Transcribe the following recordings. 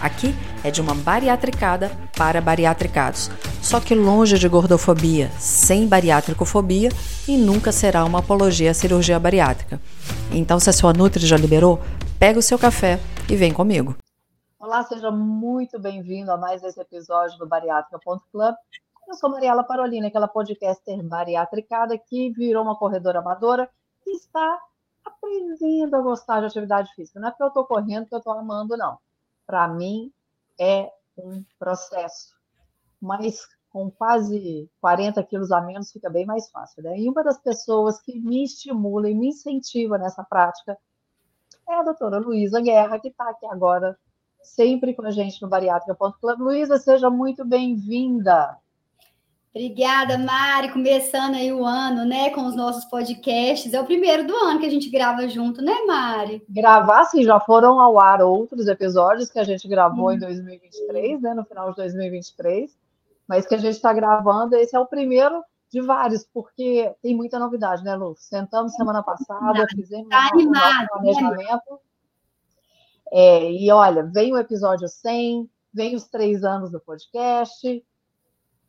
Aqui é de uma bariatricada para bariatricados, só que longe de gordofobia, sem bariátricofobia e nunca será uma apologia à cirurgia bariátrica. Então, se a sua Nutri já liberou, pega o seu café e vem comigo. Olá, seja muito bem-vindo a mais esse episódio do Bariátrica.club. Eu sou Mariela Parolina, aquela podcaster bariatricada que virou uma corredora amadora e está aprendendo a gostar de atividade física. Não é porque eu estou correndo que eu estou amando, não para mim, é um processo. Mas com quase 40 quilos a menos fica bem mais fácil. Né? E uma das pessoas que me estimula e me incentiva nessa prática é a doutora Luísa Guerra, que está aqui agora, sempre com a gente no Bariátrica.club. Luísa, seja muito bem-vinda. Obrigada, Mari. Começando aí o ano, né, com os nossos podcasts. É o primeiro do ano que a gente grava junto, né, Mari? Gravar, sim, já foram ao ar outros episódios que a gente gravou hum. em 2023, né, no final de 2023, mas que a gente está gravando, esse é o primeiro de vários, porque tem muita novidade, né, Lu? Sentamos semana passada, fizemos tá um animado, planejamento. Né? É, e olha, vem o episódio 100, vem os três anos do podcast,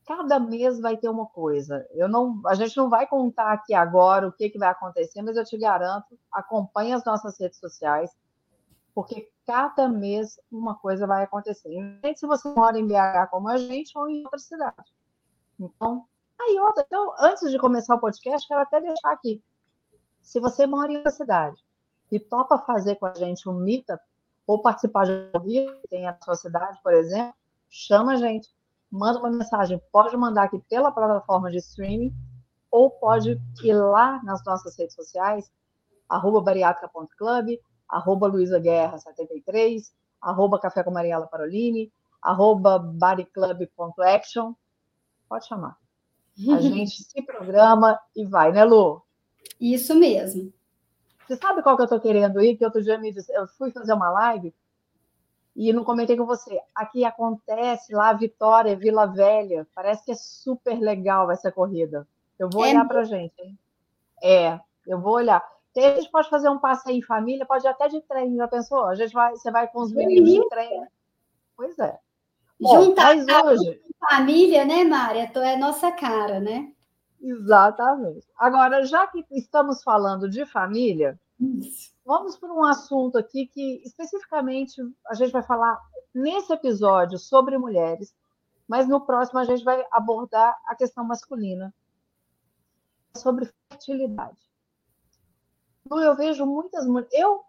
cada mês vai ter uma coisa. Eu não, a gente não vai contar aqui agora o que, que vai acontecer, mas eu te garanto, acompanhe as nossas redes sociais, porque cada mês uma coisa vai acontecer. Independente se você mora em BH como a gente ou em outra cidade. Então, aí outra. Então, antes de começar o podcast, quero até deixar aqui. Se você mora em outra cidade e topa fazer com a gente um meetup ou participar de um vídeo que tem a sua cidade, por exemplo, chama a gente manda uma mensagem. Pode mandar aqui pela plataforma de streaming ou pode ir lá nas nossas redes sociais, arroba bariátrica.club, arroba Luísa Guerra 73, arroba Café com Mariela Parolini, arroba bodyclub.action. Pode chamar. A gente se programa e vai, né, Lu? Isso mesmo. Você sabe qual que eu tô querendo ir? Que outro dia me disse, eu fui fazer uma live e não comentei com você. Aqui acontece lá Vitória, Vila Velha. Parece que é super legal essa corrida. Eu vou é olhar para gente. Hein? É, eu vou olhar. E a gente pode fazer um passeio em família, pode ir até de trem, já pensou? A gente vai, você vai com os meninos de trem. Pois é. Juntar hoje... família, né, Mária? É nossa cara, né? Exatamente. Agora, já que estamos falando de família, Isso. Vamos para um assunto aqui que especificamente a gente vai falar nesse episódio sobre mulheres, mas no próximo a gente vai abordar a questão masculina, sobre fertilidade. Eu vejo muitas mulheres. Eu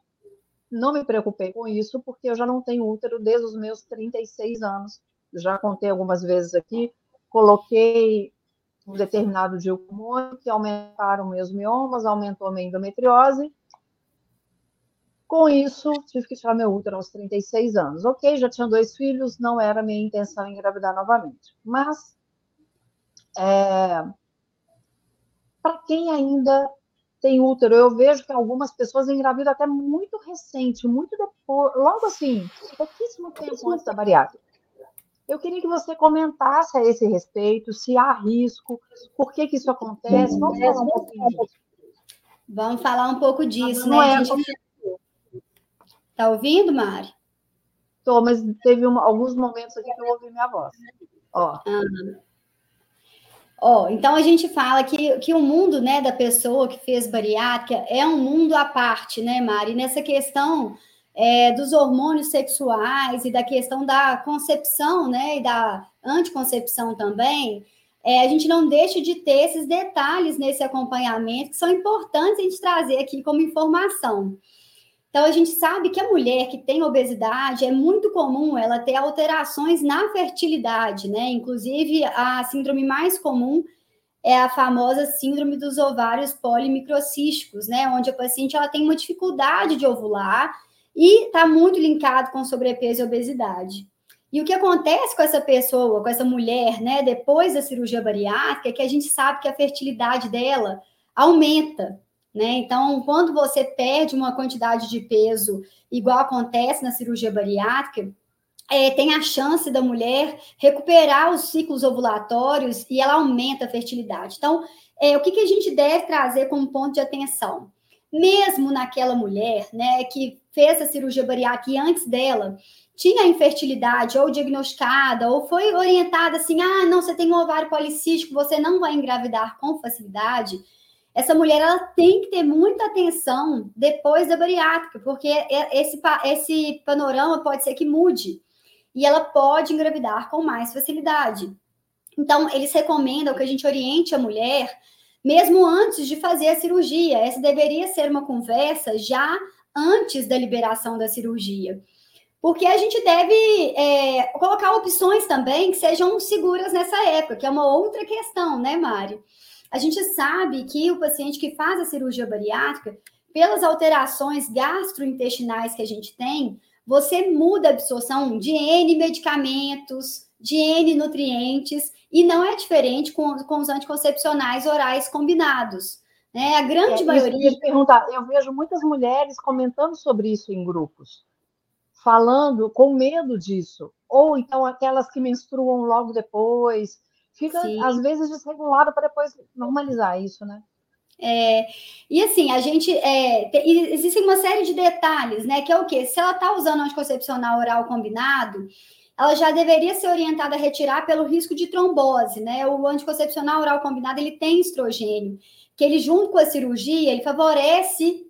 não me preocupei com isso, porque eu já não tenho útero desde os meus 36 anos. Já contei algumas vezes aqui, coloquei um determinado hormônio que aumentaram meus miomas, aumentou a minha endometriose, com isso, tive que tirar meu útero aos 36 anos. Ok, já tinha dois filhos, não era minha intenção engravidar novamente. Mas, é, para quem ainda tem útero, eu vejo que algumas pessoas engravidam até muito recente, muito depois, logo assim, pouquíssimo tempo antes da bariátrica. Eu queria que você comentasse a esse respeito, se há risco, por que, que isso acontece. Vamos falar um pouquinho disso. Vamos falar um pouco disso, não né? É, gente... Tá ouvindo, Mari? Tô, mas teve uma, alguns momentos aqui que eu ouvi minha voz. Ó. Ah. Ó, então a gente fala que, que o mundo né, da pessoa que fez bariátrica é um mundo à parte, né, Mari? Nessa questão é, dos hormônios sexuais e da questão da concepção, né, e da anticoncepção também, é, a gente não deixa de ter esses detalhes nesse acompanhamento que são importantes a gente trazer aqui como informação. Então, a gente sabe que a mulher que tem obesidade é muito comum ela ter alterações na fertilidade, né? Inclusive, a síndrome mais comum é a famosa síndrome dos ovários polimicrocísticos, né? Onde a paciente ela tem uma dificuldade de ovular e está muito linkado com sobrepeso e obesidade. E o que acontece com essa pessoa, com essa mulher, né, depois da cirurgia bariátrica, é que a gente sabe que a fertilidade dela aumenta, né? Então, quando você perde uma quantidade de peso, igual acontece na cirurgia bariátrica, é, tem a chance da mulher recuperar os ciclos ovulatórios e ela aumenta a fertilidade. Então, é, o que, que a gente deve trazer como ponto de atenção? Mesmo naquela mulher, né, que fez a cirurgia bariátrica e antes dela tinha infertilidade ou diagnosticada ou foi orientada assim, ah, não, você tem um ovário policístico, você não vai engravidar com facilidade. Essa mulher ela tem que ter muita atenção depois da bariátrica, porque é, esse, esse panorama pode ser que mude e ela pode engravidar com mais facilidade. Então, eles recomendam que a gente oriente a mulher mesmo antes de fazer a cirurgia. Essa deveria ser uma conversa já antes da liberação da cirurgia. Porque a gente deve é, colocar opções também que sejam seguras nessa época, que é uma outra questão, né, Mari? A gente sabe que o paciente que faz a cirurgia bariátrica, pelas alterações gastrointestinais que a gente tem, você muda a absorção de N medicamentos, de N nutrientes, e não é diferente com, com os anticoncepcionais orais combinados. Né? A grande é, maioria. Eu, perguntar, eu vejo muitas mulheres comentando sobre isso em grupos, falando com medo disso. Ou então aquelas que menstruam logo depois. Fica, Sim. às vezes, desregulada para depois normalizar isso, né? É, e assim, a gente. É, tem, existem uma série de detalhes, né? Que é o quê? Se ela está usando anticoncepcional oral combinado, ela já deveria ser orientada a retirar pelo risco de trombose, né? O anticoncepcional oral combinado ele tem estrogênio, que ele junto com a cirurgia ele favorece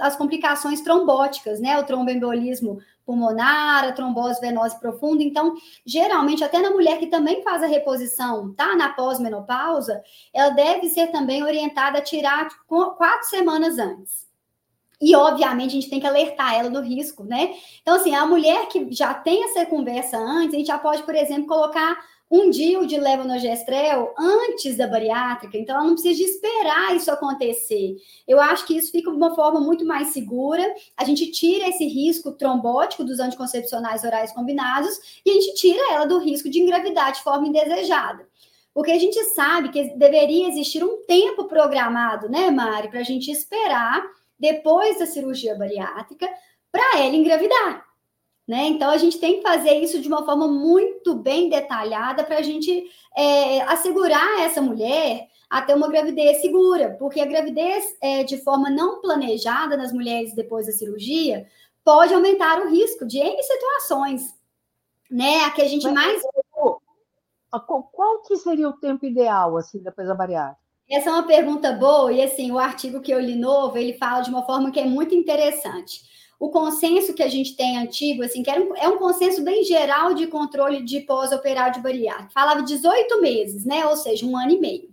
as complicações trombóticas, né? O tromboembolismo pulmonar, a trombose venosa profunda. Então, geralmente, até na mulher que também faz a reposição, tá? Na pós-menopausa, ela deve ser também orientada a tirar quatro semanas antes. E, obviamente, a gente tem que alertar ela do risco, né? Então, assim, a mulher que já tem essa conversa antes, a gente já pode, por exemplo, colocar um dia de levonorgestrel antes da bariátrica, então ela não precisa esperar isso acontecer. Eu acho que isso fica de uma forma muito mais segura, a gente tira esse risco trombótico dos anticoncepcionais orais combinados e a gente tira ela do risco de engravidar de forma indesejada. Porque a gente sabe que deveria existir um tempo programado, né, Mari, para a gente esperar depois da cirurgia bariátrica para ela engravidar. Né? Então, a gente tem que fazer isso de uma forma muito bem detalhada para a gente é, assegurar essa mulher a ter uma gravidez segura, porque a gravidez é, de forma não planejada nas mulheres depois da cirurgia pode aumentar o risco de N situações, né? A que a gente Mas, mais. Qual que seria o tempo ideal, assim, depois da bariátrica? Essa é uma pergunta boa, e assim, o artigo que eu li novo, ele fala de uma forma que é muito interessante o consenso que a gente tem antigo, assim, que era um, é um consenso bem geral de controle de pós-operário de bariátrica. Falava 18 meses, né? Ou seja, um ano e meio.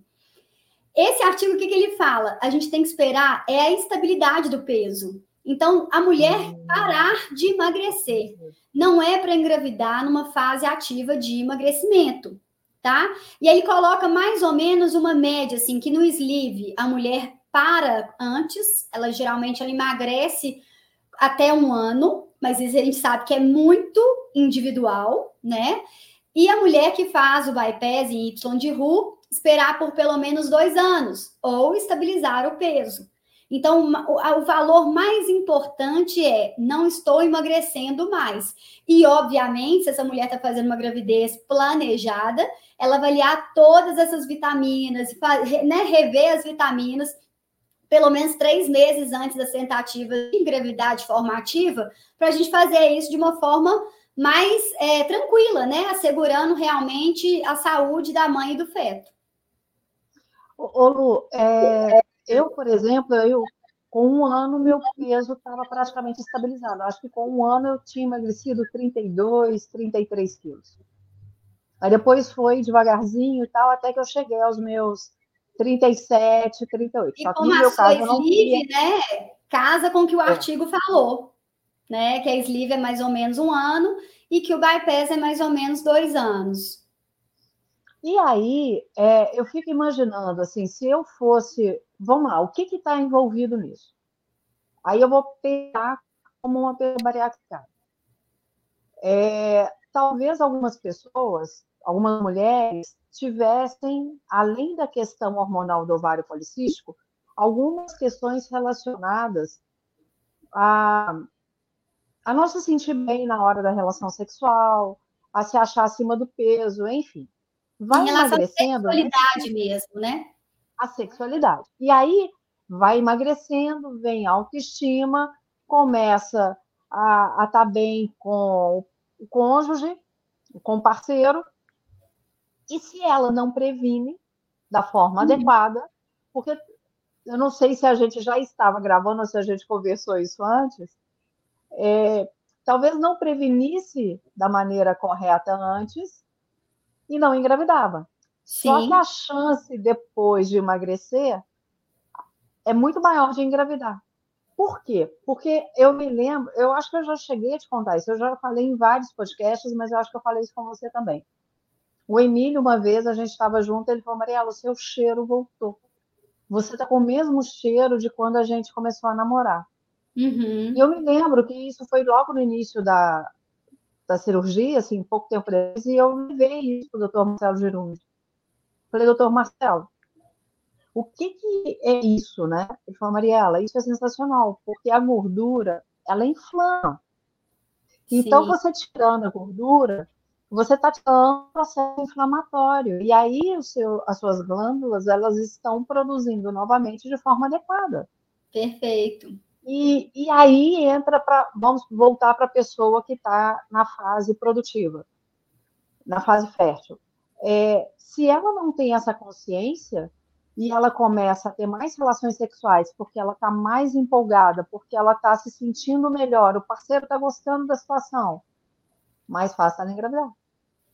Esse artigo, o que, que ele fala? A gente tem que esperar é a estabilidade do peso. Então, a mulher hum. parar de emagrecer. Não é para engravidar numa fase ativa de emagrecimento, tá? E aí coloca mais ou menos uma média, assim, que no sleeve a mulher para antes, ela geralmente ela emagrece até um ano, mas isso a gente sabe que é muito individual, né? E a mulher que faz o bypass em Y de RU, esperar por pelo menos dois anos, ou estabilizar o peso. Então, o, valor mais importante é não estou emagrecendo mais. E, obviamente, se essa mulher está fazendo uma gravidez planejada, ela avaliar todas essas vitaminas, né, rever as vitaminas pelo menos três meses antes da tentativa de gravidade formativa, para a gente fazer isso de uma forma mais é, tranquila, né? Assegurando realmente a saúde da mãe e do feto. Ô, Lu, é, eu, por exemplo, eu, com um ano meu peso estava praticamente estabilizado. Acho que com um ano eu tinha emagrecido 32, 33 quilos. Aí depois foi devagarzinho e tal, até que eu cheguei aos meus 37, 38. E Só como a sua sleeve, né, casa com o que o é. artigo falou, né, que a sleeve é mais ou menos um ano e que o bypass é mais ou menos dois anos. E aí, é, eu fico imaginando, assim, se eu fosse, vamos lá, o que está envolvido nisso? Aí eu vou pegar como uma bariátrica. É, talvez algumas pessoas, algumas mulheres, tivessem, além da questão hormonal do ovário policístico, algumas questões relacionadas a, a não se sentir bem na hora da relação sexual, a se achar acima do peso, enfim. Vai em emagrecendo. A né? sexualidade né? mesmo, né? A sexualidade. E aí vai emagrecendo, vem autoestima, começa a estar tá bem com o cônjuge, com o parceiro, e se ela não previne da forma uhum. adequada, porque eu não sei se a gente já estava gravando ou se a gente conversou isso antes, é, talvez não prevenisse da maneira correta antes e não engravidava. Sim. Só que a chance depois de emagrecer é muito maior de engravidar. Por quê? Porque eu me lembro, eu acho que eu já cheguei a te contar isso, eu já falei em vários podcasts, mas eu acho que eu falei isso com você também. O Emílio, uma vez, a gente estava junto, ele falou, Mariela, o seu cheiro voltou. Você está com o mesmo cheiro de quando a gente começou a namorar. Uhum. E eu me lembro que isso foi logo no início da, da cirurgia, assim, pouco tempo depois, e eu levei isso para o doutor Marcelo Girundi. Falei, doutor Marcelo, o que, que é isso, né? Ele falou, Mariela, isso é sensacional, porque a gordura, ela inflama. Então, Sim. você tirando a gordura, você está tirando um processo inflamatório. E aí, seu, as suas glândulas, elas estão produzindo novamente de forma adequada. Perfeito. E, e aí entra para. Vamos voltar para a pessoa que está na fase produtiva, na fase fértil. É, se ela não tem essa consciência, e ela começa a ter mais relações sexuais porque ela está mais empolgada, porque ela está se sentindo melhor, o parceiro está gostando da situação, mais fácil ela engravidar.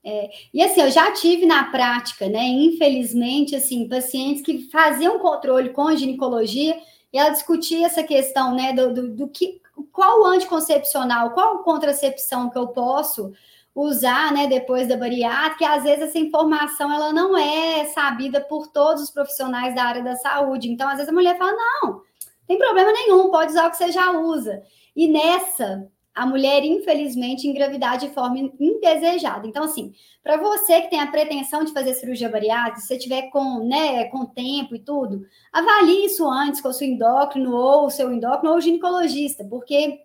É, e assim, eu já tive na prática, né? Infelizmente, assim, pacientes que faziam controle com ginecologia e ela discutia essa questão, né? Do, do, do que qual anticoncepcional, qual contracepção que eu posso usar, né, depois da bariátrica, e às vezes essa informação ela não é sabida por todos os profissionais da área da saúde. Então, às vezes a mulher fala: "Não, tem problema nenhum, pode usar o que você já usa". E nessa, a mulher infelizmente engravidar de forma indesejada. Então, assim, para você que tem a pretensão de fazer cirurgia bariátrica, se você tiver com, né, com tempo e tudo, avalie isso antes com o seu endócrino ou seu endócrino ou ginecologista, porque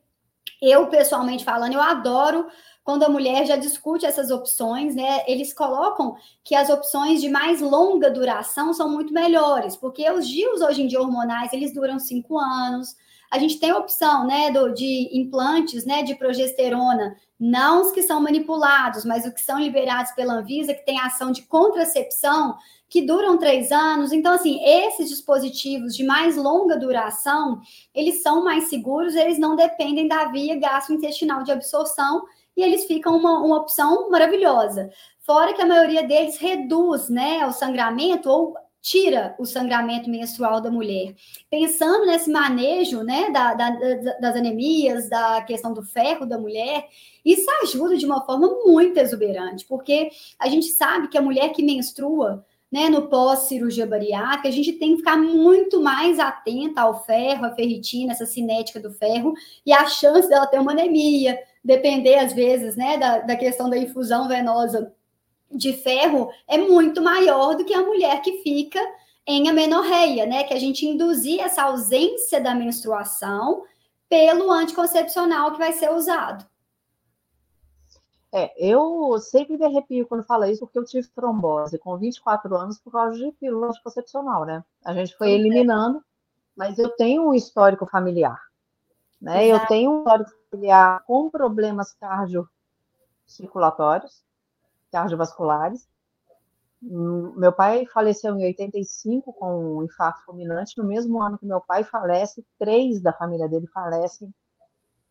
eu pessoalmente falando, eu adoro quando a mulher já discute essas opções, né, eles colocam que as opções de mais longa duração são muito melhores, porque os dias hoje em dia hormonais, eles duram cinco anos. A gente tem a opção, né, do, de implantes, né, de progesterona, não os que são manipulados, mas os que são liberados pela Anvisa, que tem ação de contracepção, que duram três anos. Então, assim, esses dispositivos de mais longa duração, eles são mais seguros, eles não dependem da via gastrointestinal de absorção e eles ficam uma, uma opção maravilhosa. Fora que a maioria deles reduz né, o sangramento ou tira o sangramento menstrual da mulher. Pensando nesse manejo né, da, da, das anemias, da questão do ferro da mulher, isso ajuda de uma forma muito exuberante, porque a gente sabe que a mulher que menstrua né, no pós-cirurgia bariátrica, a gente tem que ficar muito mais atenta ao ferro, à ferritina, essa cinética do ferro, e a chance dela ter uma anemia, depender, às vezes, né, da, da questão da infusão venosa de ferro, é muito maior do que a mulher que fica em amenorreia, né? Que a gente induzir essa ausência da menstruação pelo anticoncepcional que vai ser usado. É, eu sempre me arrepio quando falo isso, porque eu tive trombose com 24 anos por causa de pílula anticoncepcional, né? A gente foi eliminando, mas eu tenho um histórico familiar. Né? Eu tenho um histórico familiar com problemas cardiocirculatórios, cardiovasculares. Hum, meu pai faleceu em 85 com um infarto fulminante. No mesmo ano que meu pai falece, três da família dele falecem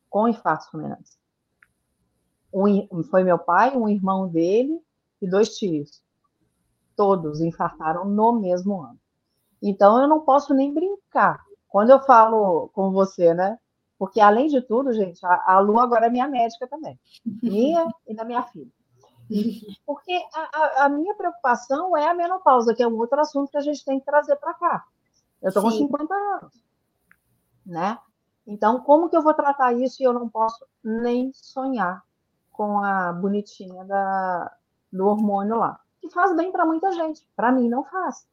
com infartos fulminantes. Um, foi meu pai, um irmão dele e dois tios. Todos infartaram no mesmo ano. Então eu não posso nem brincar. Quando eu falo com você, né? Porque, além de tudo, gente, a, a Lu agora é minha médica também. Minha e da minha filha. Porque a, a, minha preocupação é a menopausa, que é um outro assunto que a gente tem que trazer para cá. Eu estou com 50 anos. Né? Então, como que eu vou tratar isso e eu não posso nem sonhar com a bonitinha da, do hormônio lá. Que faz bem para muita gente. Para mim, não faz.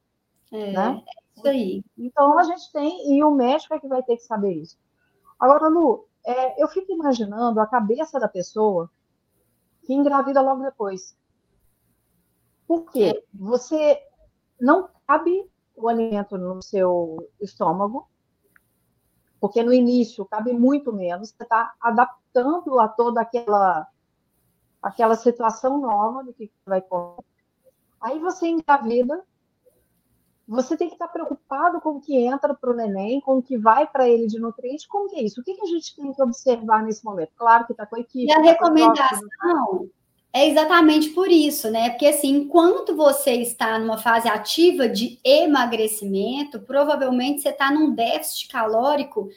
É, né? é isso aí. Então, a gente tem, e o médico é que vai ter que saber isso. Agora, Lu, é, eu fico imaginando a cabeça da pessoa que engravida logo depois. Por quê? É. Você não cabe o alimento no seu estômago, porque no início cabe muito menos, você está adaptando a toda aquela, aquela situação nova do que vai comer. Aí você engravida, você tem que estar preocupado com o que entra para o neném, com o que vai para ele de nutriente, como que é isso? O que, que a gente tem que observar nesse momento? Claro que está com a equipe. E a tá recomendação é exatamente por isso, né? Porque assim, enquanto você está numa fase ativa de emagrecimento, provavelmente você está num déficit calórico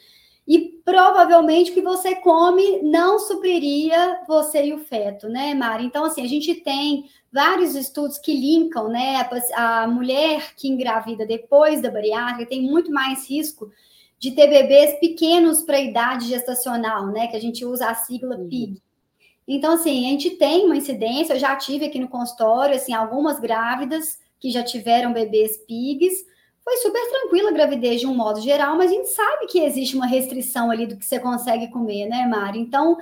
e provavelmente o que você come não supriria você e o feto, né, Mari? Então, assim, a gente tem vários estudos que linkam, né? A, mulher que engravida depois da bariátrica tem muito mais risco de ter bebês pequenos para a idade gestacional, né? Que a gente usa a sigla PIG. Então, assim, a gente tem uma incidência, eu já tive aqui no consultório, assim, algumas grávidas que já tiveram bebês PIGs. Foi super tranquila a gravidez de um modo geral, mas a gente sabe que existe uma restrição ali do que você consegue comer, né, Mari? Então,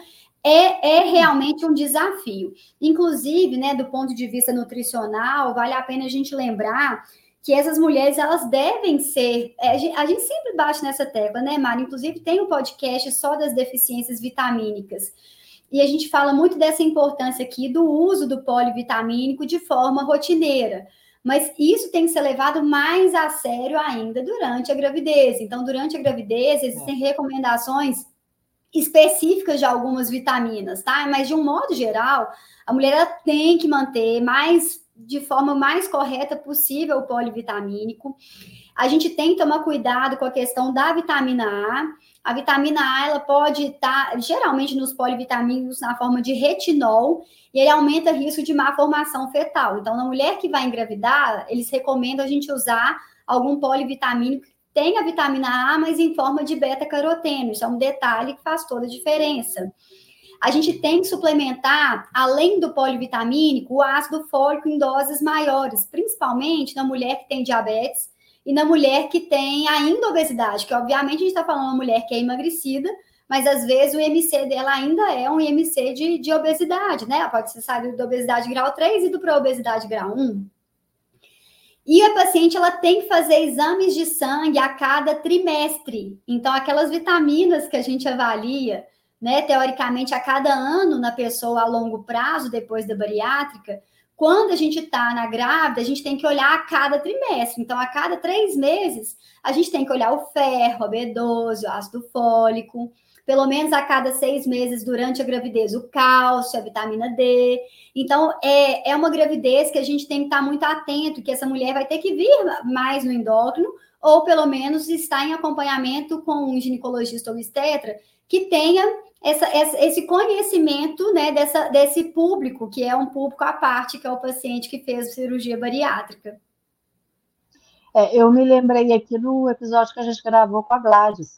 é, é realmente um desafio. Inclusive, né, do ponto de vista nutricional, vale a pena a gente lembrar que essas mulheres elas devem ser. É, a gente sempre bate nessa tecla, né, Mari? Inclusive, tem um podcast só das deficiências vitamínicas. E a gente fala muito dessa importância aqui do uso do polivitamínico de forma rotineira. Mas isso tem que ser levado mais a sério ainda durante a gravidez. Então, durante a gravidez, existem recomendações específicas de algumas vitaminas, tá? Mas de um modo geral, a mulher tem que manter mais de forma mais correta possível o polivitamínico. A gente tem que tomar cuidado com a questão da vitamina A a vitamina A ela pode estar tá, geralmente nos polivitamínicos na forma de retinol e ele aumenta o risco de má formação fetal. Então, na mulher que vai engravidar, eles recomendam a gente usar algum polivitamínico que tenha vitamina A, mas em forma de beta-caroteno. Isso é um detalhe que faz toda a diferença. A gente tem que suplementar, além do polivitamínico, o ácido fólico em doses maiores, principalmente na mulher que tem diabetes e na mulher que tem ainda obesidade, que obviamente a gente está falando uma mulher que é emagrecida, mas às vezes o IMC dela ainda é um IMC de, de obesidade, né? Ela pode ser saído da obesidade grau 3 e indo para obesidade grau 1. E a paciente ela tem que fazer exames de sangue a cada trimestre. Então, aquelas vitaminas que a gente avalia, né, teoricamente, a cada ano na pessoa a longo prazo, depois da bariátrica, quando a gente está na grávida, a gente tem que olhar a cada trimestre. Então, a cada três meses, a gente tem que olhar o ferro, a B12, o ácido fólico. Pelo menos a cada seis meses durante a gravidez, o cálcio, a vitamina D. Então, é, é uma gravidez que a gente tem que estar tá muito atento, que essa mulher vai ter que vir mais no endócrino, ou pelo menos estar em acompanhamento com um ginecologista ou obstetra que tenha essa, esse conhecimento né, dessa, desse público, que é um público à parte, que é o paciente que fez cirurgia bariátrica. É, eu me lembrei aqui do episódio que a gente gravou com a Gladys.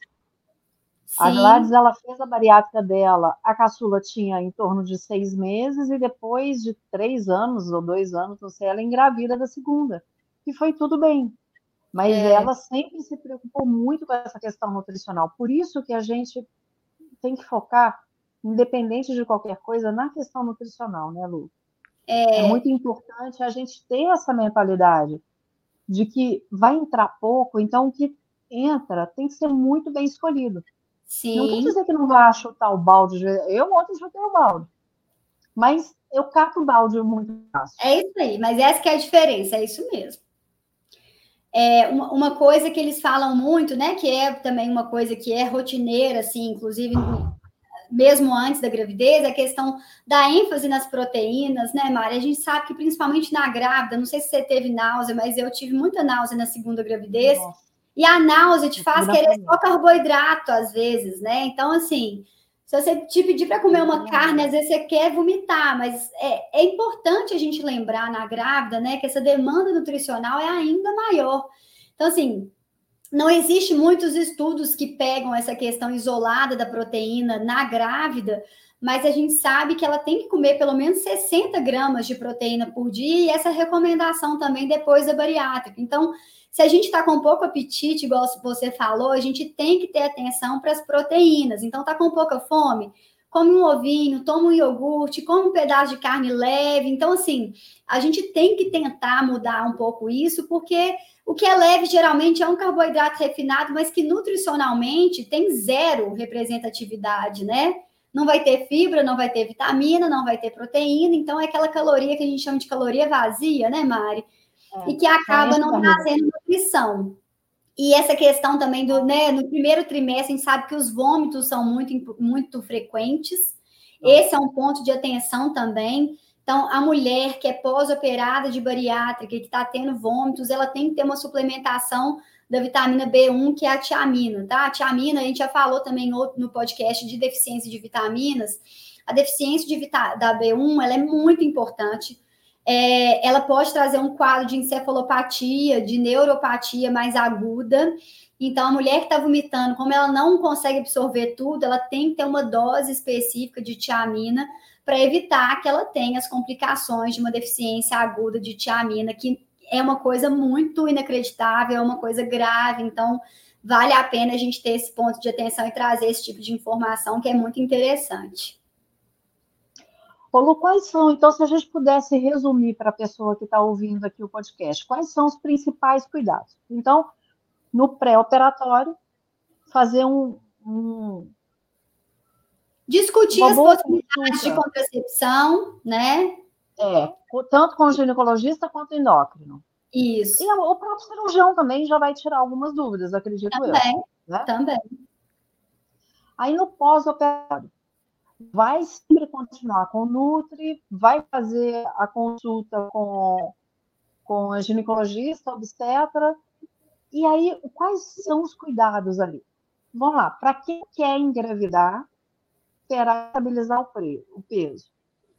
Sim. A Gladys, ela fez a bariátrica dela, a caçula tinha em torno de seis meses, e depois de três anos ou dois anos, não sei, ela engravida da segunda. E foi tudo bem. Mas é. ela sempre se preocupou muito com essa questão nutricional. Por isso que a gente tem que focar, independente de qualquer coisa, na questão nutricional, né, Lu? É... é muito importante a gente ter essa mentalidade de que vai entrar pouco, então o que entra tem que ser muito bem escolhido. Sim. Não quer dizer que não vai chutar o balde. Eu ontem chutei o balde. Mas eu cato o balde muito fácil. É isso aí, mas essa que é a diferença, é isso mesmo. É, uma, uma, coisa que eles falam muito, né, que é também uma coisa que é rotineira, assim, inclusive mesmo antes da gravidez, é a questão da ênfase nas proteínas, né, Mari? A gente sabe que principalmente na grávida, não sei se você teve náusea, mas eu tive muita náusea na segunda gravidez. Nossa. E a náusea te faz querer só carboidrato às vezes, né? Então, assim, se você te pedir para comer uma carne, às vezes você quer vomitar, mas é, é importante a gente lembrar na grávida, né, que essa demanda nutricional é ainda maior. Então, assim, não existe muitos estudos que pegam essa questão isolada da proteína na grávida, mas a gente sabe que ela tem que comer pelo menos 60 gramas de proteína por dia, e essa recomendação também depois da bariátrica. Então, se a gente está com pouco apetite, igual você falou, a gente tem que ter atenção para as proteínas. Então, está com pouca fome? come um ovinho, toma um iogurte, come um pedaço de carne leve. Então, assim, a gente tem que tentar mudar um pouco isso, porque o que é leve geralmente é um carboidrato refinado, mas que nutricionalmente tem zero representatividade, né? Não vai ter fibra, não vai ter vitamina, não vai ter proteína, então é aquela caloria que a gente chama de caloria vazia, né, Mari? É, e que acaba não trazendo nutrição. E essa questão também do, né, no primeiro trimestre, a gente sabe que os vômitos são muito, muito frequentes. Esse é um ponto de atenção também. Então, a mulher que é pós-operada de bariátrica, que está tendo vômitos, ela tem que ter uma suplementação da vitamina B1, que é a tiamina, tá? A tiamina, a gente já falou também no podcast de deficiência de vitaminas. A deficiência de da B1, ela é muito importante é, ela pode trazer um quadro de encefalopatia, de neuropatia mais aguda. Então, a mulher que está vomitando, como ela não consegue absorver tudo, ela tem que ter uma dose específica de tiamina para evitar que ela tenha as complicações de uma deficiência aguda de tiamina, que é uma coisa muito inacreditável, é uma coisa grave. Então, vale a pena a gente ter esse ponto de atenção e trazer esse tipo de informação que é muito interessante. Paulo, quais são, então, se a gente pudesse resumir para a pessoa que está ouvindo aqui o podcast, quais são os principais cuidados? Então, no pré-operatório, fazer um, um discutir as possibilidades de contracepção, né? É, tanto com o ginecologista quanto o endócrino. Isso. E o próprio cirurgião também já vai tirar algumas dúvidas, acredito também, eu. Né? Também. Aí no pós-operatório, vai sempre continuar com o Nutri, vai fazer a consulta com, com a ginecologista, obstetra, e aí quais são os cuidados ali? Vamos lá, para quem quer engravidar, terá estabilizar o, pre, o peso.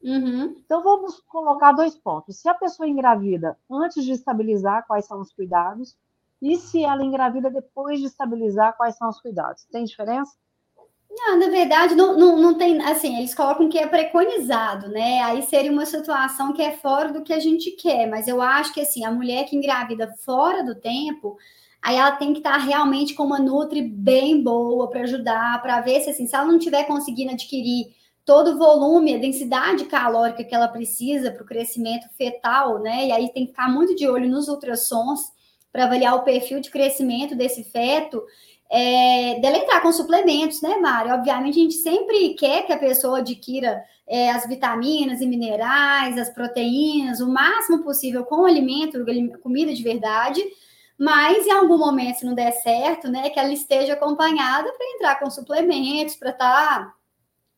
Uhum. Então vamos colocar dois pontos. Se a pessoa engravida antes de estabilizar, quais são os cuidados? E se ela engravida depois de estabilizar, quais são os cuidados? Tem diferença? Não, na verdade, não, não, não tem, assim, eles colocam que é preconizado, né? Aí seria uma situação que é fora do que a gente quer, mas eu acho que, assim, a mulher que engravida fora do tempo, aí ela tem que estar realmente com uma Nutri bem boa para ajudar, para ver se, assim, se ela não estiver conseguindo adquirir todo o volume, a densidade calórica que ela precisa para o crescimento fetal, né? E aí tem que ficar muito de olho nos ultrassons para avaliar o perfil de crescimento desse feto é, dela entrar com suplementos, né, Mário? Obviamente, a gente sempre quer que a pessoa adquira é, as vitaminas e minerais, as proteínas, o máximo possível com alimento, comida de verdade, mas em algum momento, se não der certo, né, que ela esteja acompanhada para entrar com suplementos, para estar. Tá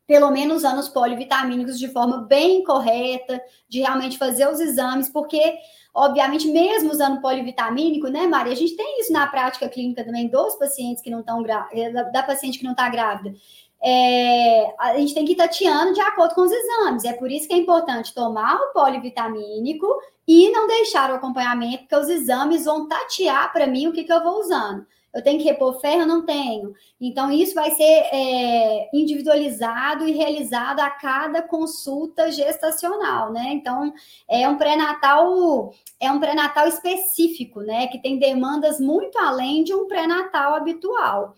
pelo menos usando os polivitamínicos de forma bem correta, de realmente fazer os exames, porque Obviamente, mesmo usando polivitamínico, né, Maria? A gente tem isso na prática clínica também dos pacientes que não estão eh, da paciente que não está grávida. É, a gente tem que ir tateando de acordo com os exames. É por isso que é importante tomar o polivitamínico e não deixar o acompanhamento, porque os exames vão tatear para mim o que, que eu vou usando eu tenho que repor ferro, não tenho. Então, isso vai ser é, individualizado e realizado a cada consulta gestacional, né? Então, é um pré-natal, é um pré-natal específico, né? Que tem demandas muito além de um pré-natal habitual.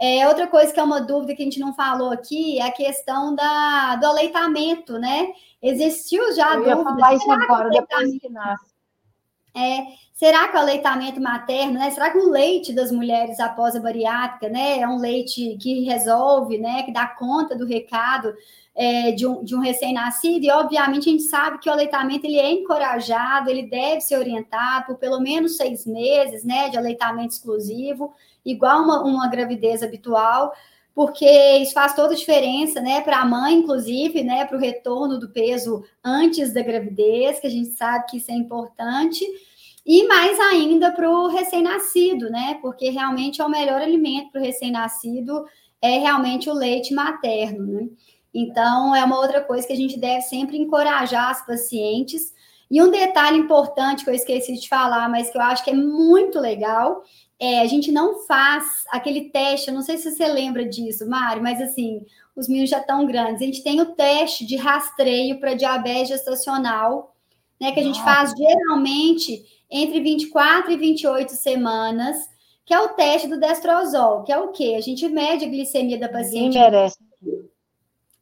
É, outra coisa que é uma dúvida que a gente não falou aqui é a questão da, do aleitamento, né? Existiu já a dúvida. Falar isso agora, depois que nasce. É, será que o aleitamento materno, né? Será que o leite das mulheres após a bariátrica, né? É um leite que resolve, né? Que dá conta do recado é, de um, de um recém-nascido? E, obviamente, a gente sabe que o aleitamento ele é encorajado, ele deve ser orientado por pelo menos seis meses, né? De aleitamento exclusivo, igual uma, uma gravidez habitual porque isso faz toda a diferença, né, para a mãe, inclusive, né, para o retorno do peso antes da gravidez, que a gente sabe que isso é importante, e mais ainda para o recém-nascido, né, porque realmente é o melhor alimento para o recém-nascido, é realmente o leite materno, né. Então, é uma outra coisa que a gente deve sempre encorajar as pacientes. E um detalhe importante que eu esqueci de falar, mas que eu acho que é muito legal, é a gente não faz aquele teste, eu não sei se você lembra disso, Mari, mas assim, os meninos já estão grandes. A gente tem o teste de rastreio para diabetes gestacional, né, que a gente Nossa. faz geralmente entre 24 e 28 semanas, que é o teste do destrozol, que é o quê? A gente mede a glicemia da paciente. Ninguém merece.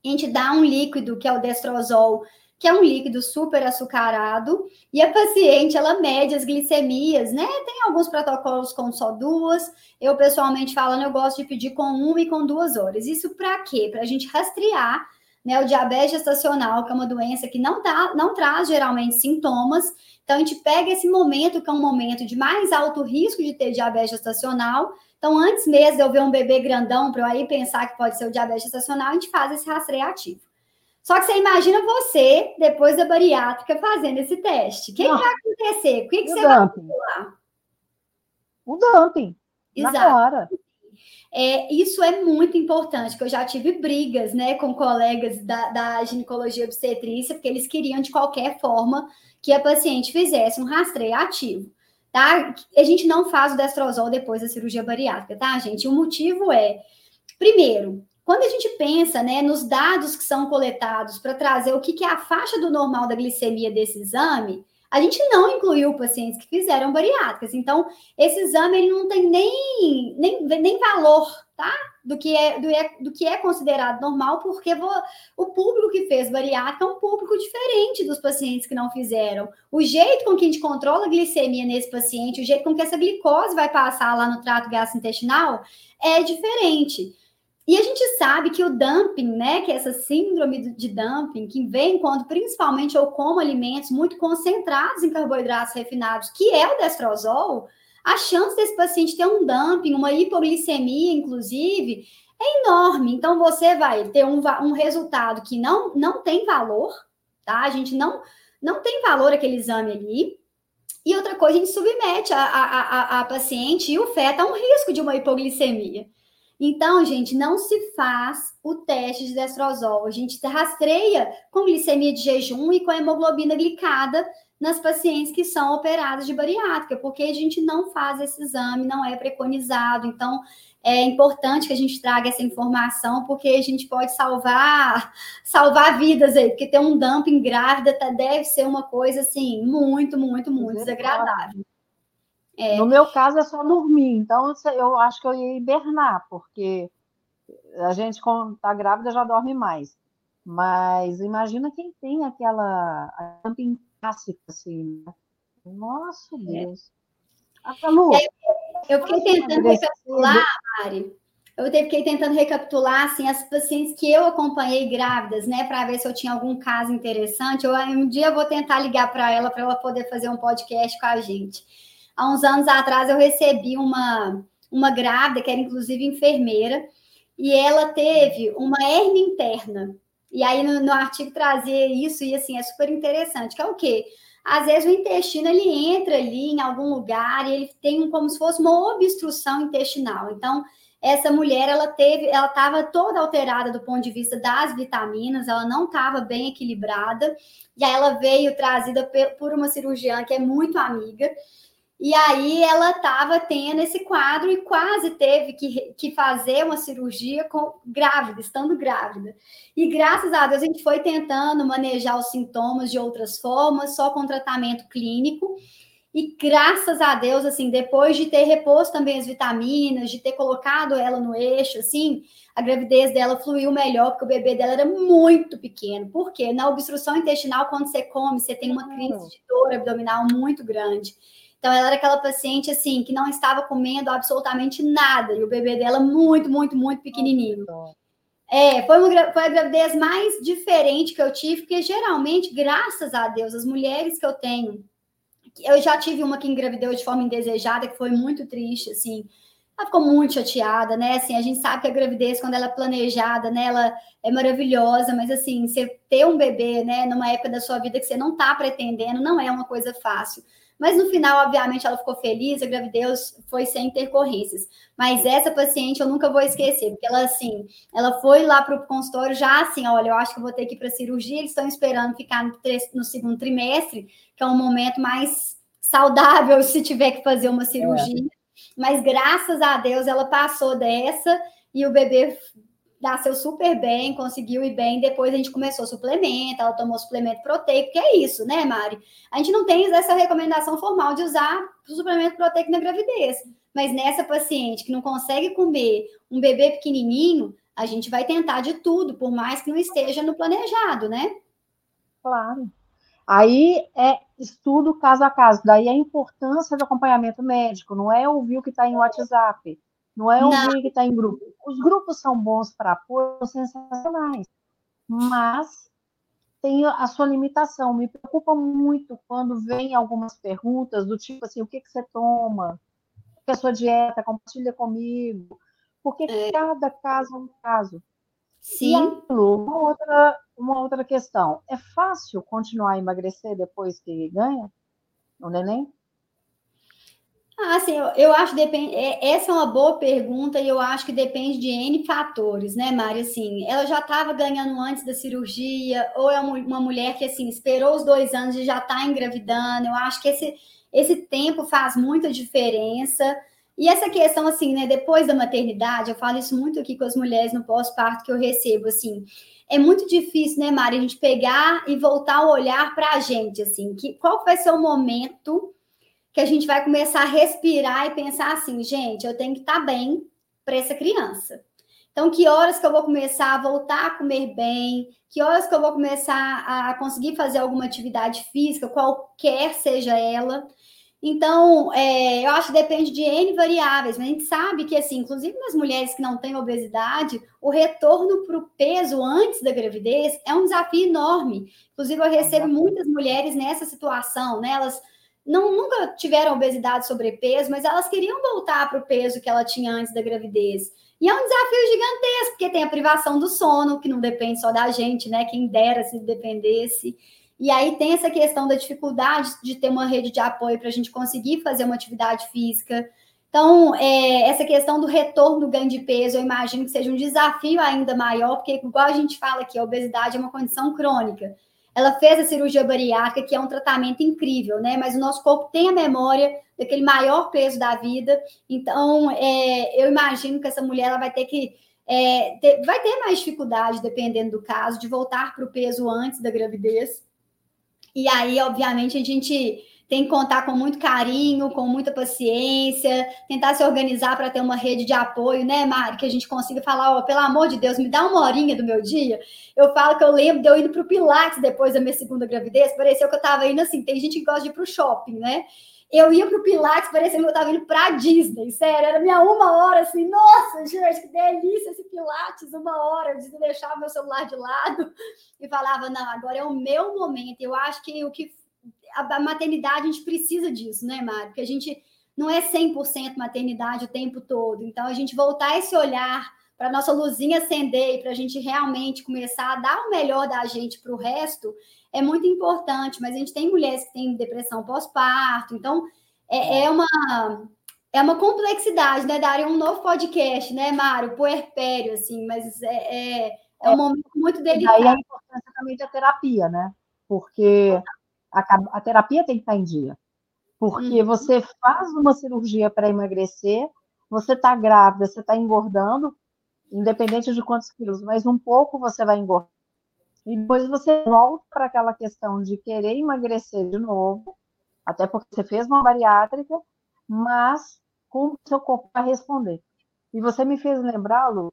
A gente dá um líquido, que é o destrozol, que é um líquido super açucarado, e a paciente ela mede as glicemias, né? Tem alguns protocolos com só duas. Eu, pessoalmente falando, eu gosto de pedir com uma e com duas horas. Isso para quê? Para a gente rastrear né, o diabetes gestacional, que é uma doença que não, tá, não traz geralmente sintomas. Então, a gente pega esse momento, que é um momento de mais alto risco de ter diabetes gestacional. Então, antes mesmo de eu ver um bebê grandão, para eu aí pensar que pode ser o diabetes gestacional, a gente faz esse rastreio ativo. Só que você imagina você, depois da bariátrica, fazendo esse teste. O que, que vai acontecer? O que, que você dumping. vai falar? O dumping. Exato. É, isso é muito importante, porque eu já tive brigas né, com colegas da, da ginecologia obstetrícia, porque eles queriam, de qualquer forma, que a paciente fizesse um rastreio ativo. Tá? A gente não faz o destrozol depois da cirurgia bariátrica, tá, gente? O motivo é, primeiro, quando a gente pensa né, nos dados que são coletados para trazer o que, que é a faixa do normal da glicemia desse exame, a gente não incluiu pacientes que fizeram bariátricas. Então, esse exame ele não tem nem, nem, nem valor, tá? Do que, é, do, é, do que é considerado normal, porque o público que fez bariátrica é um público diferente dos pacientes que não fizeram. O jeito com que a gente controla a glicemia nesse paciente, o jeito com que essa glicose vai passar lá no trato gastrointestinal é diferente. E a gente sabe que o dumping, né, que é essa síndrome de dumping, que vem quando principalmente eu como alimentos muito concentrados em carboidratos refinados, que é o destrozol, a chance desse paciente ter um dumping, uma hipoglicemia, inclusive, é enorme. Então, você vai ter um, um resultado que não, não tem valor, tá? A gente não, não tem valor aquele exame ali. E outra coisa, a gente submete a, a, a, a paciente e o feto a um risco de uma hipoglicemia. Então, gente, não se faz o teste de destrozol. A gente rastreia com glicemia de jejum e com hemoglobina glicada nas pacientes que são operadas de bariátrica, porque a gente não faz esse exame, não é preconizado. Então, é importante que a gente traga essa informação, porque a gente pode salvar salvar vidas aí, porque ter um dumping grávida tá, deve ser uma coisa assim muito, muito, muito desagradável. É. No meu caso é só dormir, então eu acho que eu ia hibernar, porque a gente, quando está grávida, já dorme mais. Mas imagina quem tem aquela camping clássica, assim, né? Nossa é. Deus. É. Lu, eu fiquei tentando recapitular, Mari. Eu fiquei tentando recapitular assim, as pacientes que eu acompanhei grávidas, né, para ver se eu tinha algum caso interessante. Eu, um dia eu vou tentar ligar para ela para ela poder fazer um podcast com a gente há uns anos atrás eu recebi uma, uma grávida, que era inclusive enfermeira, e ela teve uma hernia interna. E aí no, no artigo trazia isso, e assim, é super interessante, que é o quê? Às vezes o intestino ele entra ali em algum lugar e ele tem como se fosse uma obstrução intestinal. Então, essa mulher ela teve, ela estava toda alterada do ponto de vista das vitaminas, ela não estava bem equilibrada, e aí ela veio trazida por uma cirurgiã que é muito amiga, e aí ela estava tendo esse quadro e quase teve que, que fazer uma cirurgia com grávida, estando grávida. E graças a Deus a gente foi tentando manejar os sintomas de outras formas, só com tratamento clínico. E graças a Deus, assim, depois de ter reposto também as vitaminas, de ter colocado ela no eixo, assim, a gravidez dela fluiu melhor, porque o bebê dela era muito pequeno. Por quê? Na obstrução intestinal, quando você come, você tem uma crise de dor abdominal muito grande. Então, ela era aquela paciente, assim, que não estava comendo absolutamente nada, e o bebê dela muito, muito, muito pequenininho. É, foi, uma, foi a gravidez mais diferente que eu tive, porque geralmente, graças a Deus, as mulheres que eu tenho, eu já tive uma que engravidou de forma indesejada, que foi muito triste, assim, ela ficou muito chateada, né? Assim, a gente sabe que a gravidez, quando ela é planejada, né, ela é maravilhosa, mas assim, você ter um bebê, né, numa época da sua vida que você não tá pretendendo, não é uma coisa fácil. Mas no final, obviamente, ela ficou feliz, a gravidez foi sem intercorrências. Mas essa paciente eu nunca vou esquecer, porque ela, assim, ela foi lá para o consultório já assim: olha, eu acho que eu vou ter que ir para cirurgia, eles estão esperando ficar no, no, segundo trimestre, que é um momento mais saudável se tiver que fazer uma cirurgia. É. Mas graças a Deus ela passou dessa e o bebê nasceu super bem, conseguiu ir bem. Depois a gente começou suplemento, ela tomou suplemento proteico, que é isso, né, Mari? A gente não tem essa recomendação formal de usar suplemento proteico na gravidez. Mas nessa paciente que não consegue comer um bebê pequenininho, a gente vai tentar de tudo, por mais que não esteja no planejado, né? Claro. Aí é estudo caso a caso. Daí a importância do acompanhamento médico, não é ouvir o que está em WhatsApp. Não é um não. que está em grupo. Os grupos são bons para apoio, são sensacionais, mas tem a sua limitação. Me preocupa muito quando vem algumas perguntas do tipo assim, o que, que você toma? O que é a sua dieta? Compartilha comigo. Porque é. cada caso é um caso. Sim. E, uma outra, uma outra questão. É fácil continuar a emagrecer depois que ganha o neném? Ah, assim, eu, eu acho que depende. É, essa é uma boa pergunta e eu acho que depende de N fatores, né, Mari? Assim, ela já estava ganhando antes da cirurgia, ou é uma mulher que assim esperou os dois anos e já está engravidando. Eu acho que esse, esse tempo faz muita diferença. E essa questão, assim, né, depois da maternidade, eu falo isso muito aqui com as mulheres no pós-parto que eu recebo, assim, é muito difícil, né, Mari, a gente pegar e voltar o olhar para a gente, assim, que, qual vai ser o momento que a gente vai começar a respirar e pensar assim, gente, eu tenho que estar tá bem para essa criança. Então, que horas que eu vou começar a voltar a comer bem? Que horas que eu vou começar a conseguir fazer alguma atividade física, qualquer seja ela? Então, é, eu acho que depende de N variáveis, mas a gente sabe que, assim, inclusive nas mulheres que não têm obesidade, o retorno para o peso antes da gravidez é um desafio enorme. Inclusive, eu recebo muitas mulheres nessa situação, né? Elas não nunca tiveram obesidade, sobrepeso, mas elas queriam voltar para o peso que ela tinha antes da gravidez. E é um desafio gigantesco, porque tem a privação do sono, que não depende só da gente, né? Quem dera se dependesse. E aí tem essa questão da dificuldade de ter uma rede de apoio para a gente conseguir fazer uma atividade física. Então, é, essa questão do retorno do ganho de peso, eu imagino que seja um desafio ainda maior, porque, igual a gente fala aqui, a obesidade é uma condição crônica. Ela fez a cirurgia bariátrica, que é um tratamento incrível, né? Mas o nosso corpo tem a memória daquele maior peso da vida. Então, é, eu imagino que essa mulher ela vai ter que. É, ter, vai ter mais dificuldade, dependendo do caso, de voltar para o peso antes da gravidez. E aí, obviamente, a gente tem que contar com muito carinho, com muita paciência, tentar se organizar para ter uma rede de apoio, né, Mari? Que a gente consiga falar, ó, pelo amor de Deus, me dá uma horinha do meu dia. Eu falo que eu lembro de eu indo para o Pilates depois da minha segunda gravidez, pareceu que eu estava indo assim, tem gente que gosta de ir para o shopping, né? Eu ia para o Pilates, parecia que eu estava indo para Disney, sério, era minha uma hora assim, nossa, gente, que delícia esse Pilates, uma hora, eu deixava meu celular de lado e falava, não, agora é o meu momento. Eu acho que o que a maternidade, a gente precisa disso, né, Mário? Porque a gente não é 100% maternidade o tempo todo. Então, a gente voltar esse olhar para a nossa luzinha acender e para a gente realmente começar a dar o melhor da gente para o resto é muito importante. Mas a gente tem mulheres que têm depressão pós-parto, então é, é, uma. É uma complexidade, né? Daria um novo podcast, né, Mário? Puerpério, assim, mas é, é, é um momento muito delicado. E daí a importância também da terapia, né? Porque a, a terapia tem que estar em dia. Porque uhum. você faz uma cirurgia para emagrecer, você está grávida, você está engordando, independente de quantos quilos, mas um pouco você vai engordar. E depois você volta para aquela questão de querer emagrecer de novo, até porque você fez uma bariátrica, mas como o seu corpo vai responder. E você me fez lembrar, Lu,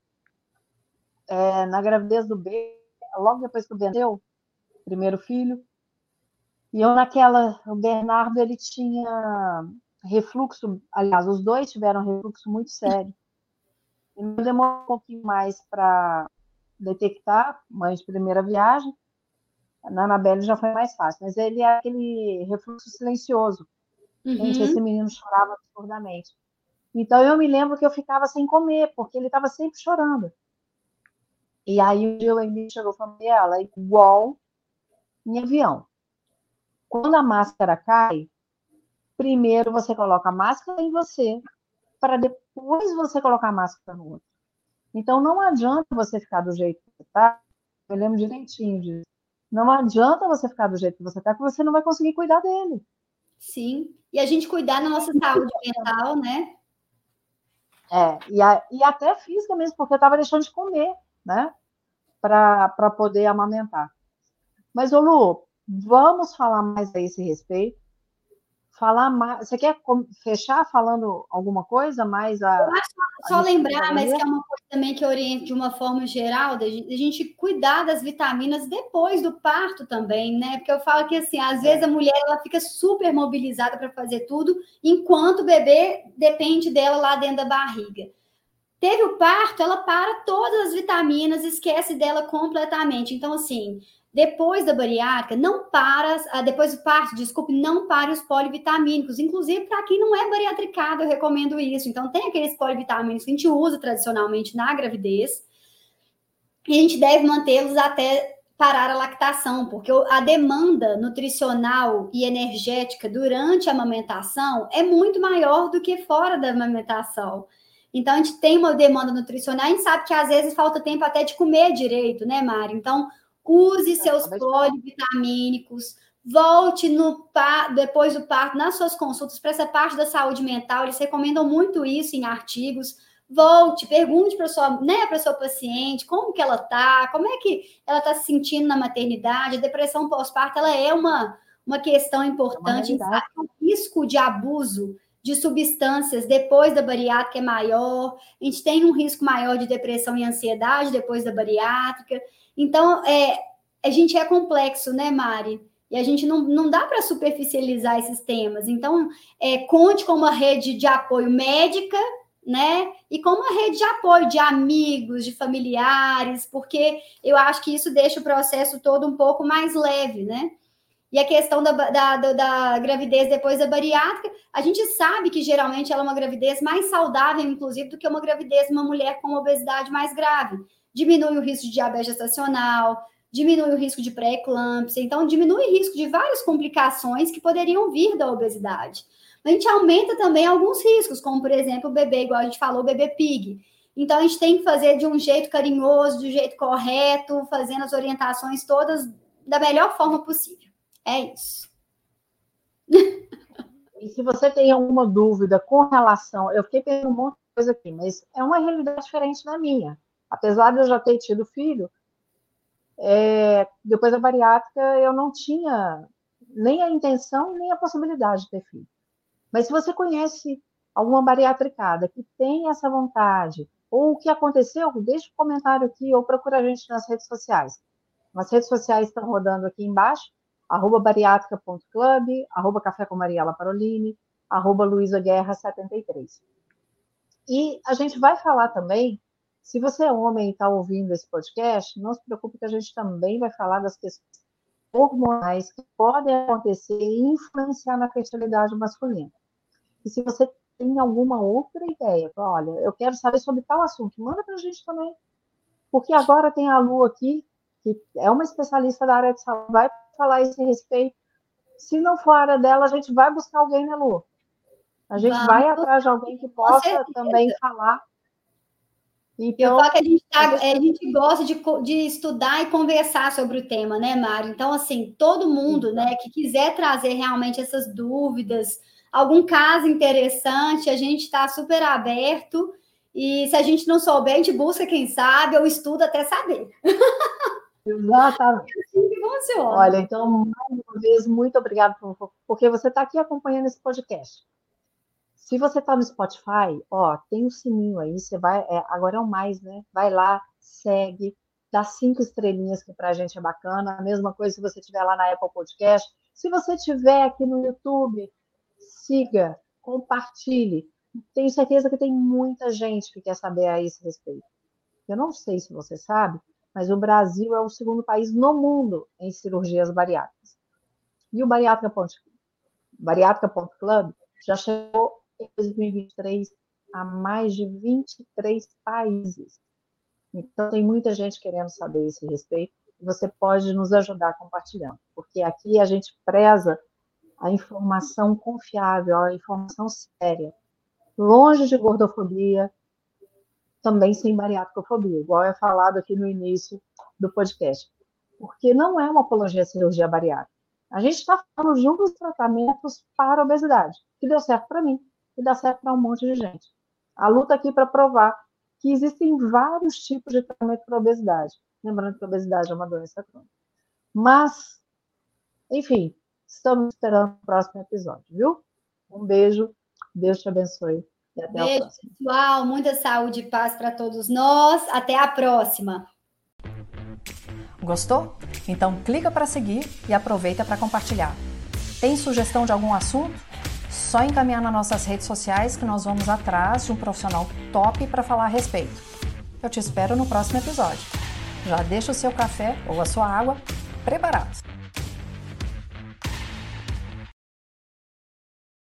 é, na gravidez do B, logo depois que o Ben primeiro filho, e eu naquela, o Bernardo ele tinha refluxo, aliás, os dois tiveram refluxo muito sério. E demorou um pouquinho mais para detectar, mãe de primeira viagem. Na Anabelle já foi mais fácil, mas ele é aquele refluxo silencioso. Uhum. Gente, esse menino chorava absurdamente. Então eu me lembro que eu ficava sem comer, porque ele estava sempre chorando. E aí o Emílio chegou e falou: ela é igual em avião. Quando a máscara cai, primeiro você coloca a máscara em você, para depois você colocar a máscara no outro. Então, não adianta você ficar do jeito que você está, eu lembro direitinho disso. Não adianta você ficar do jeito que você está, que você não vai conseguir cuidar dele. Sim, e a gente cuidar da nossa saúde mental, né? É, e, a, e até física mesmo, porque eu estava deixando de comer, né? Para poder amamentar. Mas, ô Lu, vamos falar mais a esse respeito falar mais. Você quer fechar falando alguma coisa mais? A, Eu acho só lembrar, mas que é uma coisa também que orienta de uma forma geral, da gente, gente, cuidar das vitaminas depois do parto também, né? Porque eu falo que assim, às vezes a mulher ela fica super mobilizada para fazer tudo, enquanto o bebê depende dela lá dentro da barriga. Teve o parto, ela para todas as vitaminas, esquece dela completamente. Então, assim, depois da bariátrica, não para, ah, depois do parto, desculpe, não para os polivitamínicos. Inclusive, para quem não é bariatricado, eu recomendo isso. Então, tem aqueles polivitamínicos que a gente usa tradicionalmente na gravidez. E a gente deve mantê-los até parar a lactação, porque a demanda nutricional e energética durante a amamentação é muito maior do que fora da amamentação. Então, a gente tem uma demanda nutricional, a gente sabe que às vezes falta tempo até de comer direito, né, Mari? Então, use seus polivitamínicos, volte no depois do parto nas suas consultas para essa parte da saúde mental. Eles recomendam muito isso em artigos. Volte, pergunte para sua, né, para sua paciente como que ela tá, como é que ela está se sentindo na maternidade. A depressão pós-parto ela é uma, uma questão importante. É o risco de abuso de substâncias depois da bariátrica é maior. A gente tem um risco maior de depressão e ansiedade depois da bariátrica. Então, é, a gente é complexo, né, Mari? E a gente não, não dá para superficializar esses temas. Então, é, conte com uma rede de apoio médica, né? E com uma rede de apoio de amigos, de familiares, porque eu acho que isso deixa o processo todo um pouco mais leve, né? E a questão da, da, da, da, gravidez depois da bariátrica, a gente sabe que geralmente ela é uma gravidez mais saudável, inclusive, do que uma gravidez de uma mulher com obesidade mais grave diminui o risco de diabetes gestacional, diminui o risco de pré-eclâmpsia, então diminui o risco de várias complicações que poderiam vir da obesidade. A gente aumenta também alguns riscos, como por exemplo o bebê, igual a gente falou, o bebê pig. Então a gente tem que fazer de um jeito carinhoso, de um jeito correto, fazendo as orientações todas da melhor forma possível. É isso. E se você tem alguma dúvida com relação, eu fiquei pensando um monte de coisa aqui, mas é uma realidade diferente da minha. Apesar de eu já ter tido filho, é, depois da bariátrica eu não tinha nem a intenção nem a possibilidade de ter filho. Mas se você conhece alguma bariatricada que tem essa vontade, ou o que aconteceu, deixa um comentário aqui ou procura a gente nas redes sociais. As redes sociais estão rodando aqui embaixo, arroba bariátrica.club, arroba café com Mariela Parolini, arroba Luísa Guerra 73. E a gente vai falar também se você é homem e está ouvindo esse podcast, não se preocupe que a gente também vai falar das questões hormonais que podem acontecer e influenciar na fertilidade masculina. E se você tem alguma outra ideia, olha, eu quero saber sobre tal assunto, manda para a gente também. Porque agora tem a Lu aqui, que é uma especialista da área de saúde, vai falar esse respeito. Se não for a área dela, a gente vai buscar alguém, né, Lu? A gente Vamos. vai atrás de alguém que possa também falar então, eu falo que a gente, tá, a gente gosta de, de estudar e conversar sobre o tema, né, Mário? Então, assim, todo mundo né, que quiser trazer realmente essas dúvidas, algum caso interessante, a gente está super aberto. E se a gente não souber, a gente busca quem sabe ou estuda até saber. Exatamente. Assim que funciona. Olha, então, mais uma vez, muito obrigada por, porque você está aqui acompanhando esse podcast. Se você está no Spotify, ó, tem o um sininho aí, você vai, é, agora é o mais, né? Vai lá, segue, dá cinco estrelinhas que para a gente é bacana. A mesma coisa se você estiver lá na Apple Podcast. Se você estiver aqui no YouTube, siga, compartilhe. Tenho certeza que tem muita gente que quer saber a esse respeito. Eu não sei se você sabe, mas o Brasil é o segundo país no mundo em cirurgias bariátricas. E o bariátrica.club já chegou em 2023 a mais de 23 países. Então, tem muita gente querendo saber esse respeito. Você pode nos ajudar compartilhando, porque aqui a gente preza a informação confiável, a informação séria, longe de gordofobia, também sem bariátricofobia, igual é falado aqui no início do podcast, porque não é uma apologia à cirurgia bariátrica. A gente está falando de um dos tratamentos para obesidade, que deu certo para mim e dá certo para um monte de gente. A luta aqui para provar que existem vários tipos de tratamento para obesidade. Lembrando que a obesidade é uma doença crônica. Mas, enfim, estamos esperando o próximo episódio, viu? Um beijo, Deus te abençoe beijo, pessoal, muita saúde e paz para todos nós. Até a próxima. Gostou? Então clica para seguir e aproveita para compartilhar. Tem sugestão de algum assunto? Só encaminhar nas nossas redes sociais que nós vamos atrás de um profissional top para falar a respeito. Eu te espero no próximo episódio. Já deixa o seu café ou a sua água preparados.